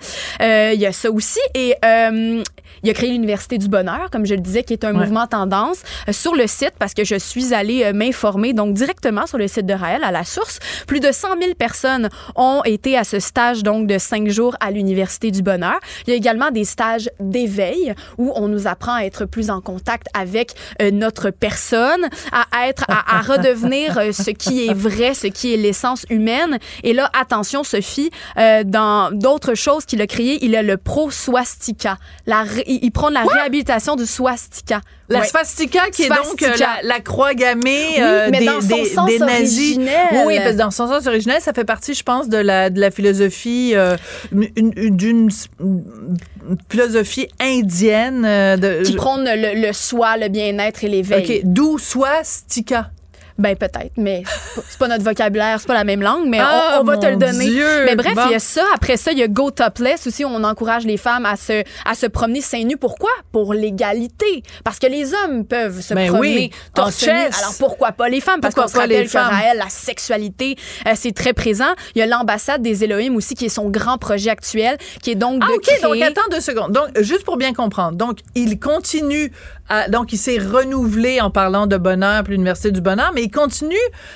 Euh, Il y a ça aussi. Et euh, il a créé l'Université du Bonheur, comme je le disais, qui est un Ouais. mouvement tendance. Euh, sur le site, parce que je suis allée euh, m'informer, donc directement sur le site de Raël, à la source, plus de 100 000 personnes ont été à ce stage donc de cinq jours à l'Université du Bonheur. Il y a également des stages d'éveil où on nous apprend à être plus en contact avec notre personne, à être, à, à redevenir ce qui est vrai, ce qui est l'essence humaine. Et là, attention, Sophie, euh, dans d'autres choses qu'il a créées, il a le pro swastika. La, ré- il, il prend la réhabilitation du swastika. La Ouais. swastika, qui est donc euh, la, la croix gammée Oui, euh, mais des, dans son des- sens des nazis. originel. Oui, oui, parce que dans son sens originel, ça fait partie, je pense, de la, de la philosophie, euh, une- une- d'une une philosophie indienne. de, qui prône le, le soi, le bien-être et l'éveil. OK, d'où swastika. Ben peut-être, mais c'est pas- notre vocabulaire, c'est pas la même langue, mais Ah, on, on va te le donner. Dieu! Mais bref, Bon. il y a ça. Après ça, il y a Go Topless aussi. On encourage les femmes à se à se promener seins nus. Pourquoi? Pour l'égalité. Parce que les hommes peuvent se Ben promener oui, torse nu. Alors pourquoi pas les femmes? Parce qu'on se rappelle que? Raël, la sexualité, euh, c'est très présent. Il y a l'ambassade des Elohim aussi, qui est son grand projet actuel, qui est donc Ah, de OK, créer. donc attends deux secondes. Donc, juste pour bien comprendre. Donc, il continue à- donc il s'est renouvelé en parlant de bonheur, puis l'université du bonheur, mais il continue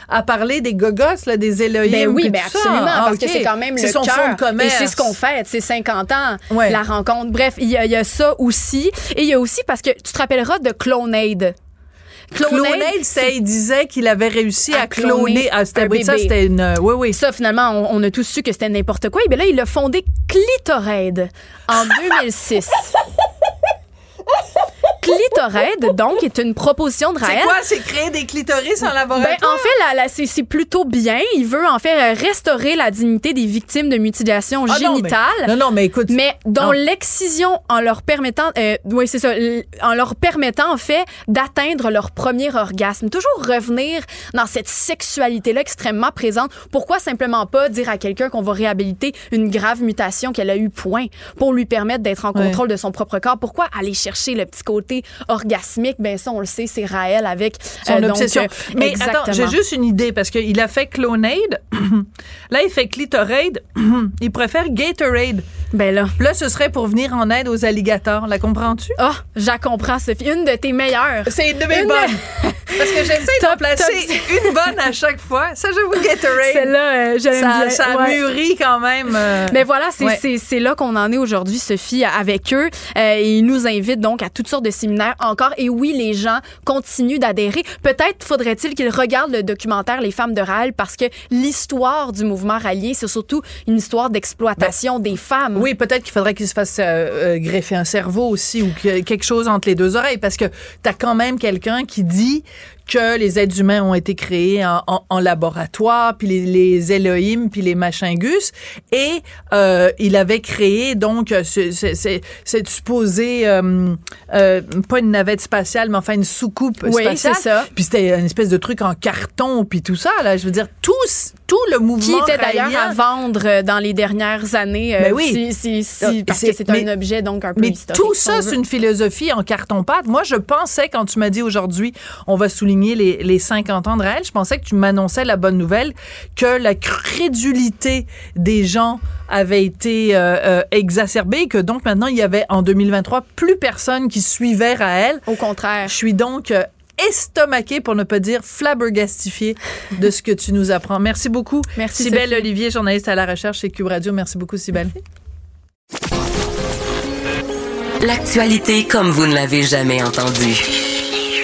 à parler des gogos, là, des Elohim. Ben oui, ben ça. absolument, Ah, parce que c'est quand même le son cœur. fonds de Et c'est ce qu'on fait, c'est 50 ans, Ouais. la rencontre. Bref, il y, a, il y a ça aussi. Et il y a aussi, parce que tu te rappelleras de Clonade. Clonade, c'est, il disait qu'il avait réussi à, À cloner. Ah, c'était, ça, c'était une. euh, Oui, oui. Ça, finalement, on, on a tous su que c'était n'importe quoi. Et bien là, il a fondé Clitoraid en 2006. Clitoraid, donc, est une proposition de C'est Raël. quoi? C'est créer des clitoris en Ben, laboratoire? en fait, la- la- c'est c'est plutôt bien. Il veut en fait euh, restaurer la dignité des victimes de mutilations Ah, non, mais- génitales. Non, non, mais écoute. Mais dont l'excision en leur permettant, euh, oui c'est ça, en leur permettant en fait d'atteindre leur premier orgasme. Toujours revenir dans cette sexualité-là extrêmement présente. Pourquoi simplement pas dire à quelqu'un qu'on va réhabiliter une grave mutation qu'elle a eu point pour lui permettre d'être en Ouais. contrôle de son propre corps? Pourquoi aller chercher le petit côté orgasmique? Ben ça, on le sait, c'est Raël avec son euh, obsession. euh, Mais exactement. attends, j'ai juste une idée parce qu'il a fait Clonade. là, il fait Clitoraid. il préfère Gatorade. Ben là. Là, ce serait pour venir en aide aux alligators. La comprends-tu? Ah, j'en comprends, Sophie. Une de tes meilleures. C'est une de mes Une- bonnes. Parce que j'essaie d'en placer top. une bonne à chaque fois. Ça, j'avoue, Gatorade. Celle-là, euh, j'aime ça, bien. ça Ouais. mûrit quand même. euh, Mais voilà, c'est Ouais. c'est- c'est là qu'on en est aujourd'hui, Sophie, avec eux. Euh, et ils nous invitent donc à toutes sortes de séminaires encore. Et oui, les gens continuent d'adhérer. Peut-être faudrait-il qu'ils regardent le documentaire Les femmes de Raël parce que l'histoire du mouvement rallié, c'est surtout une histoire d'exploitation des femmes. Oui, peut-être qu'il faudrait qu'il se fasse euh, greffer un cerveau aussi ou que- quelque chose entre les deux oreilles parce que tu as quand même quelqu'un qui dit que les êtres humains ont été créés en, en- en laboratoire, puis les, les Elohim, puis les machingus, et euh, il avait créé donc euh, ce- ce- ce- cette supposée, euh, euh, pas une navette spatiale, mais enfin une soucoupe Oui, spatiale. c'est ça. Puis c'était une espèce de truc en carton, puis tout ça. Là, je veux dire, tous, tout le Qui mouvement était d'ailleurs à vendre euh, dans les dernières années. euh, Ben oui. si- si- si- Ah, parce que c'est un objet donc un peu Mais historique. tout ça, c'est une philosophie en carton-pâte. Moi, je pensais, quand tu m'as dit aujourd'hui, on va souligner les, les 50 ans de Raël, je pensais que tu m'annonçais la bonne nouvelle, que la crédulité des gens avait été euh, euh, exacerbée, que donc maintenant, il y avait en 2023 plus personne qui suivait Raël. Au contraire. Je suis donc estomaquée, pour ne pas dire flabbergastifiée de ce que tu nous apprends. Merci beaucoup. Merci, Cybelle Sophie. Olivier, journaliste à la recherche chez Cube Radio. Merci beaucoup, Cybelle. L'actualité comme vous ne l'avez jamais entendue.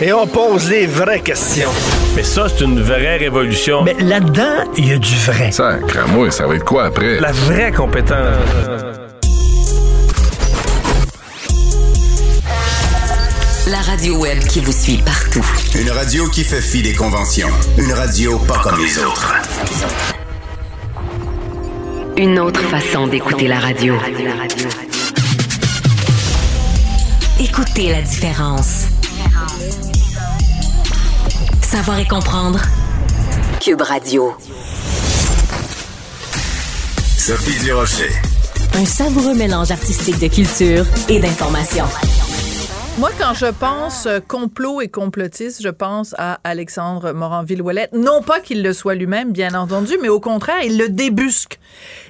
Et on pose les vraies questions. Mais ça, c'est une vraie révolution. Mais là-dedans, il y a du vrai. Ça, moi, ça va être quoi après? La vraie compétence. Radio web qui vous suit partout. Une radio qui fait fi des conventions. Une radio pas comme les autres. Une autre façon d'écouter la radio. Écoutez la différence. Savoir et comprendre. Cube Radio. Sophie Durocher. Un savoureux mélange artistique de culture et d'information. Moi, quand je pense euh, complot et complotiste, je pense à Alexandre Moranville-Ouellette. Non pas qu'il le soit lui-même, bien entendu, mais au contraire, il le débusque.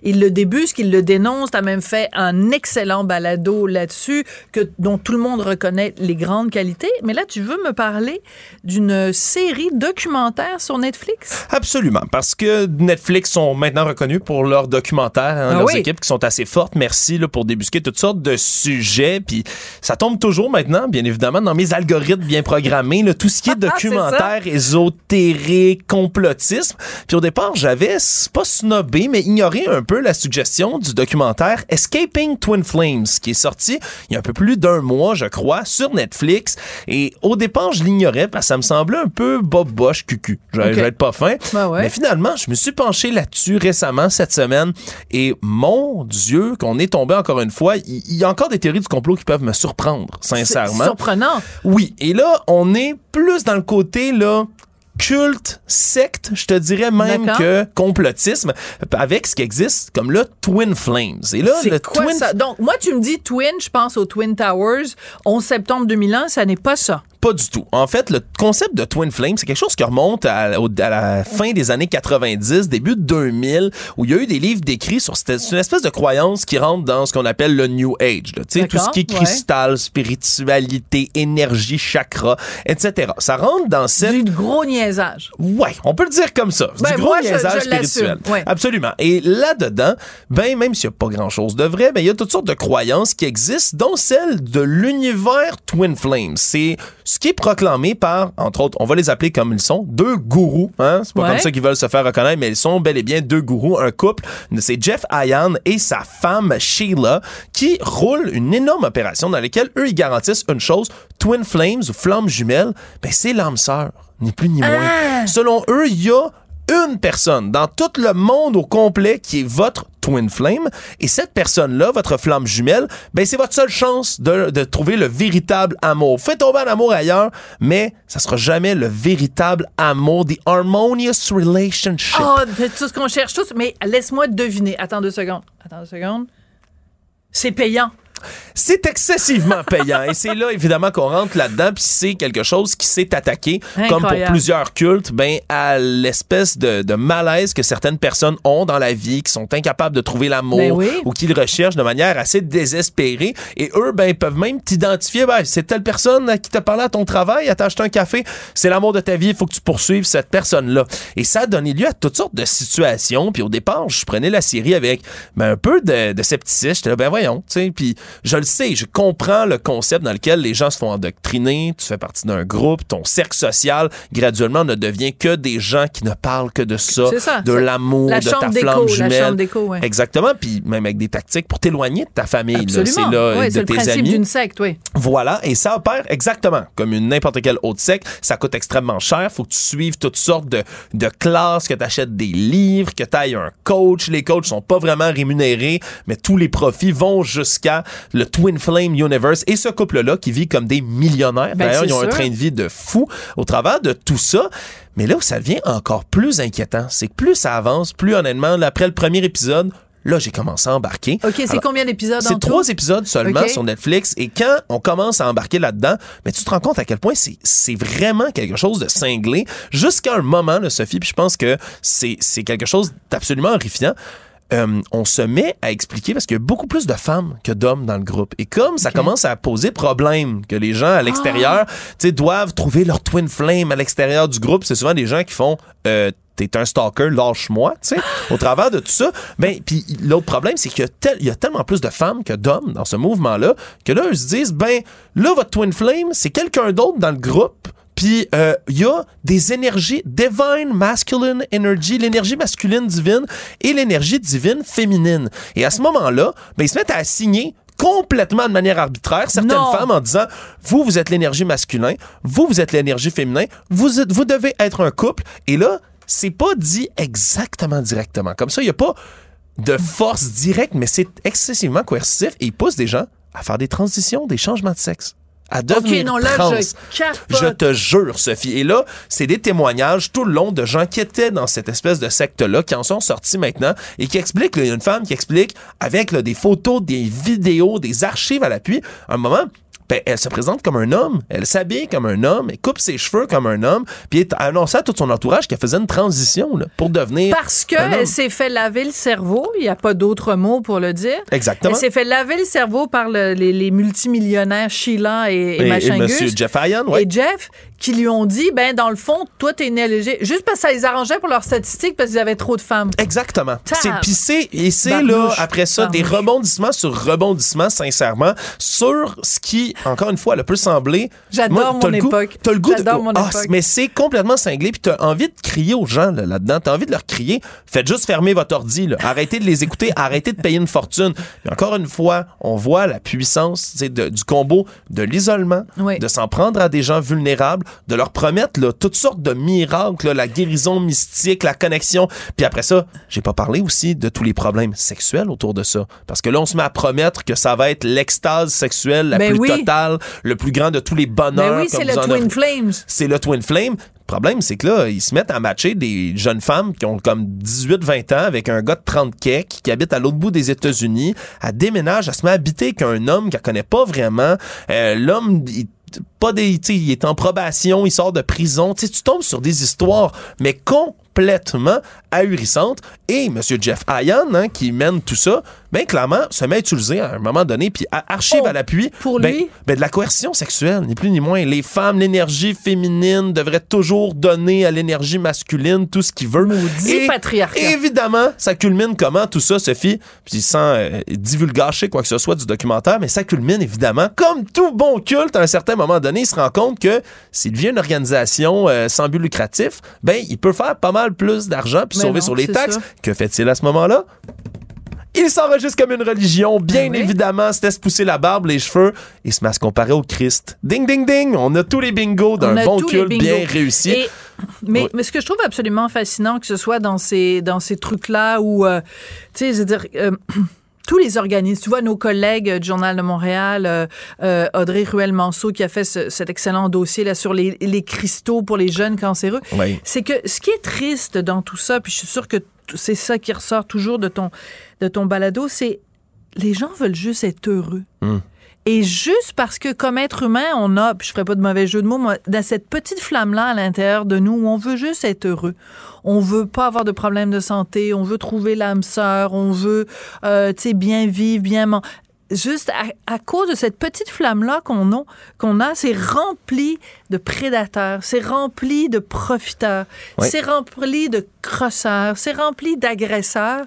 Il le débusque, il le dénonce. T'as même fait un excellent balado là-dessus, que, dont tout le monde reconnaît les grandes qualités. Mais là, tu veux me parler d'une série documentaire sur Netflix? Absolument, parce que Netflix sont maintenant reconnus pour leurs documentaires, hein, Ah leurs oui. équipes qui sont assez fortes. Merci là, pour débusquer toutes sortes de sujets. Puis ça tombe toujours maintenant, bien évidemment, dans mes algorithmes bien programmés, là, tout ce qui est documentaire, ésotérique, complotisme. Puis au départ, j'avais pas snobé, mais ignoré un peu la suggestion du documentaire Escaping Twin Flames, qui est sorti il y a un peu plus d'un mois, je crois, sur Netflix. Et au départ, je l'ignorais parce que ça me semblait un peu bob boche cucu. Je je vais être pas fin. Ben ouais. Mais finalement, je me suis penché là-dessus récemment cette semaine et mon Dieu, qu'on est tombé encore une fois. Il il y, a encore des théories du complot qui peuvent me surprendre, sincèrement. C'est surprenant. Oui, et là, on est plus dans le côté là culte, secte, je te dirais même que complotisme, avec ce qui existe comme le Twin Flames. Et là, le quoi Twin ça? Donc, moi, tu me dis Twin, je pense aux Twin Towers. 11 septembre 2001, ça n'est pas ça. Pas du tout. En fait, le concept de Twin Flame, c'est quelque chose qui remonte à, la fin des années 90, début de 2000, où il y a eu des livres décrits sur cette, c'est une espèce de croyance qui rentre dans ce qu'on appelle le New Age. là. Tu sais, tout ce qui est ouais. cristal, spiritualité, énergie, chakra, etc. Ça rentre dans cette... Du gros niaisage. Ouais, on peut le dire comme ça. Ben, du gros moi, niaisage je spirituel. ouais. Absolument. Et là-dedans, ben, même s'il n'y a pas grand-chose de vrai, ben, il y a toutes sortes de croyances qui existent, dont celle de l'univers Twin Flames. C'est ce qui est proclamé par, entre autres, on va les appeler comme ils sont, deux gourous. Hein? C'est pas Ouais. comme ça qu'ils veulent se faire reconnaître, mais ils sont bel et bien deux gourous, un couple. C'est Jeff Ayan et sa femme Sheila qui roulent une énorme opération dans laquelle eux, ils garantissent une chose, Twin Flames ou flammes jumelles, ben, c'est l'âme sœur, ni plus ni moins. Selon eux, il y a une personne dans tout le monde au complet qui est votre twin flame et cette personne-là, votre flamme jumelle, ben c'est votre seule chance de, de trouver le véritable amour. Faites tomber en amour ailleurs, mais ça sera jamais le véritable amour, the harmonious relationship. Oh, c'est tout ce qu'on cherche tous. Mais laisse-moi deviner. Attends deux secondes. Attends deux secondes. C'est payant. C'est excessivement payant. Et c'est là évidemment qu'on rentre là-dedans puis c'est quelque chose qui s'est attaqué comme pour plusieurs cultes ben à l'espèce de, de malaise que certaines personnes ont dans la vie qui sont incapables de trouver l'amour Ben oui. ou qui le recherchent de manière assez désespérée. Et eux ben peuvent même t'identifier ben c'est telle personne qui t'a parlé à ton travail elle t'a acheté un café c'est l'amour de ta vie il faut que tu poursuives cette personne là et ça a donné lieu à toutes sortes de situations puis au départ je prenais la série avec ben, un peu de, de scepticisme j'étais là ben voyons tu sais puis je le sais je comprends le concept dans lequel les gens se font endoctriner tu fais partie d'un groupe ton cercle social graduellement ne devient que des gens qui ne parlent que de ça, C'est ça, de l'amour la de ta flamme la jumelle ouais. exactement puis même avec des tactiques pour t'éloigner de ta famille c'est là Ouais, de c'est le tes principe amis d'une secte, oui. voilà, et ça opère exactement comme une n'importe quelle autre secte. Ça coûte extrêmement cher. Faut que tu suives toutes sortes de, de classes, que tu achètes des livres, que tu ailles un coach. Les coachs sont pas vraiment rémunérés, mais tous les profits vont jusqu'à le Twin Flame Universe. Et ce couple-là qui vit comme des millionnaires. Ben, D'ailleurs, ils ont un train de vie de fou au travers de tout ça. Mais là où ça devient encore plus inquiétant, c'est que plus ça avance, plus honnêtement, après le premier épisode, là, j'ai commencé à embarquer. OK, c'est combien d'épisodes c'est trois épisodes seulement sur Netflix. Et quand on commence à embarquer là-dedans, mais tu te rends compte à quel point c'est, c'est vraiment quelque chose de cinglé. Jusqu'à un moment, là, Sophie, puis je pense que c'est, c'est quelque chose d'absolument horrifiant. Euh, on se met à expliquer parce qu'il y a beaucoup plus de femmes que d'hommes dans le groupe. Et comme ça commence à poser problème que les gens à l'extérieur Ah! doivent trouver leur twin flame à l'extérieur du groupe, c'est souvent des gens qui font euh, T'es un stalker, lâche-moi, tu sais, au travers de tout ça. Ben, puis l'autre problème, c'est qu'il y, tel- y a tellement plus de femmes que d'hommes dans ce mouvement-là que là, eux se disent, ben, là, votre twin flame, c'est quelqu'un d'autre dans le groupe. Puis euh, il y a des énergies divine masculine energy, l'énergie masculine divine et l'énergie divine féminine. Et à ce moment-là, ben, ils se mettent à assigner complètement de manière arbitraire certaines Non. femmes en disant vous vous êtes l'énergie masculine, vous vous êtes l'énergie féminin, vous êtes- vous devez être un couple et là c'est pas dit exactement directement comme ça, il y a pas de force directe mais c'est excessivement coercitif et il pousse des gens à faire des transitions, des changements de sexe. À devenir OK, non, là, trans. je te jure, Sophie. Et là, c'est des témoignages tout le long de gens qui étaient dans cette espèce de secte-là, qui en sont sortis maintenant et qui expliquent, il y a une femme qui explique avec là, des photos, des vidéos, des archives à l'appui, un moment, ben, elle se présente comme un homme, elle s'habille comme un homme, elle coupe ses cheveux comme un homme, puis elle a annoncé à tout son entourage qu'elle faisait une transition là, pour devenir Parce qu'elle s'est fait laver le cerveau, il n'y a pas d'autre mot pour le dire. Exactement. Elle s'est fait laver le cerveau par le- les, les multimillionnaires Sheila et, et, Et- et machin Monsieur. Jeff Ayan, ouais. Et Jeff, qui lui ont dit, ben dans le fond, toi, t'es né léger. Juste parce que ça les arrangeait pour leurs statistiques, parce qu'ils avaient trop de femmes. Exactement. C'est c'est et c'est là après ça des rebondissements sur rebondissements sincèrement sur ce qui encore une fois elle peut sembler J'adore mon époque. T'as le goût de J'adore mon Ah, époque. mais c'est complètement cinglé puis t'as envie de crier aux gens là, là-dedans, t'as envie de leur crier, faites juste fermer votre ordi là. arrêtez de les écouter, arrêtez de payer une fortune. Mais encore une fois, on voit la puissance tu sais, de- du combo de l'isolement, Oui. de s'en prendre à des gens vulnérables, de leur promettre là, toutes sortes de miracles, là, la guérison mystique, la connexion. Puis après ça, j'ai pas parlé aussi de tous les problèmes sexuels autour de ça. Parce que là, on se met à promettre que ça va être l'extase sexuelle la Ben plus oui. totale, le plus grand de tous les bonheurs. Ben oui, c'est le Twin Flames. c'est le Twin Flame. Le problème, c'est que là, ils se mettent à matcher des jeunes femmes qui ont comme 18-20 ans avec un gars de 30 kek qui habite à l'autre bout des États-Unis. Elle déménage, elle se met à habiter avec un homme qu'elle connaît pas vraiment. Euh, L'homme, il, pas des, il est en probation, il sort de prison. Tu sais, tu tombes sur des histoires, mais complètement ahurissantes. Et M. Jeff Ayan, hein, qui mène tout ça, ben clairement, se met à utiliser à un moment donné, puis à- archive Oh, à l'appui. pour ben, lui? ben, de la coercition sexuelle, ni plus ni moins. Les femmes, l'énergie féminine devrait toujours donner à l'énergie masculine tout ce qu'il veut. Maudit Et patriarcat. Évidemment, ça culmine comment tout ça, Sophie, puis sans euh, divulgacher quoi que ce soit du documentaire, mais ça culmine évidemment, comme tout bon culte, à un certain moment donné, il se rend compte que s'il devient une organisation euh, sans but lucratif, ben, il peut faire pas mal plus d'argent puis sauver non, sur les taxes. ça. Que fait-il à ce moment-là? Il s'enregistre comme une religion, bien Ben oui. évidemment, se laisse pousser la barbe, les cheveux, et se met à se comparer au Christ. Ding, ding, ding! On a tous les bingos d'un bon culte bien réussi. Et- mais, Oui. mais ce que je trouve absolument fascinant, que ce soit dans ces, dans ces trucs-là où, euh, tu sais, je veux dire, euh, tous les organismes, tu vois, nos collègues du Journal de Montréal, euh, euh, Audrey Ruel-Manceau qui a fait ce- cet excellent dossier là sur les, les cristaux pour les jeunes cancéreux, Oui. c'est que ce qui est triste dans tout ça, puis je suis sûre que c'est ça qui ressort toujours de ton, de ton balado, c'est les gens veulent juste être heureux. Hmm. Et juste parce que, comme être humain, on a, puis je ferai pas de mauvais jeu de mots, moi, dans cette petite flamme-là à l'intérieur de nous, où on veut juste être heureux. On veut pas avoir de problème de santé, on veut trouver l'âme sœur, on veut, euh, tu sais, bien vivre, bien manger. Juste à, à cause de cette petite flamme-là qu'on a, qu'on a, c'est rempli de prédateurs, c'est rempli de profiteurs, Oui. c'est rempli de crosseurs, c'est rempli d'agresseurs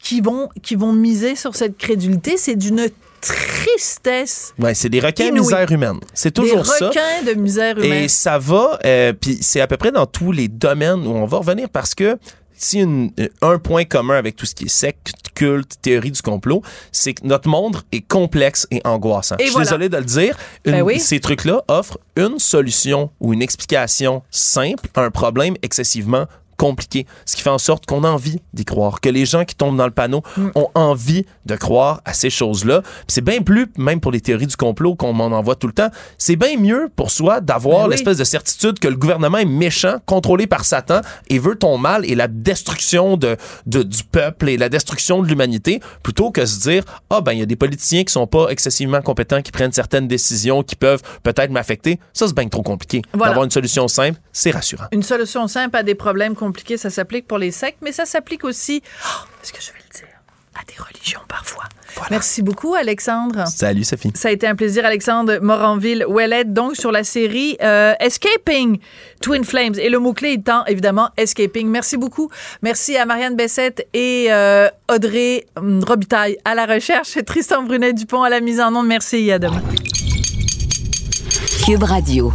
qui vont, qui vont miser sur cette crédulité. C'est d'une tristesse. Ouais, c'est des requins Inouï. misère humaine. C'est toujours des ça. requins de misère humaine. Et ça va, euh, puis c'est à peu près dans tous les domaines où on va revenir parce que si une- un point commun avec tout ce qui est secte, culte, théorie du complot, c'est que notre monde est complexe et angoissant. Et Je suis voilà. désolé de le dire. Une- Ben oui. Ces trucs-là offrent une solution ou une explication simple à un problème excessivement compliqué, ce qui fait en sorte qu'on a envie d'y croire, que les gens qui tombent dans le panneau Mm. ont envie de croire à ces choses-là. C'est bien plus, même pour les théories du complot qu'on m'en envoie tout le temps, c'est bien mieux pour soi d'avoir Ben oui. l'espèce de certitude que le gouvernement est méchant, contrôlé par Satan et veut ton mal et la destruction de, de- du peuple et la destruction de l'humanité, plutôt que se dire ah ben il y a des politiciens qui sont pas excessivement compétents, qui prennent certaines décisions qui peuvent peut-être m'affecter. Ça c'est bien trop compliqué. Voilà. D'avoir une solution simple, c'est rassurant. Une solution simple à des problèmes compliqués, ça s'applique pour les sectes, mais ça s'applique aussi, oh, est-ce que je vais le dire, à des religions parfois. Merci beaucoup, Alexandre. Salut Sophie. Ça a été un plaisir, Alexandre Moranville-Ouellette, donc sur la série euh, Escaping Twin Flames. Et le mot-clé étant, évidemment, Escaping. Merci beaucoup. Merci à Marianne Bessette et euh, Audrey hum, Robitaille à la recherche, et Tristan Brunet-Dupont à la mise en onde. Merci et à demain. Cube Radio.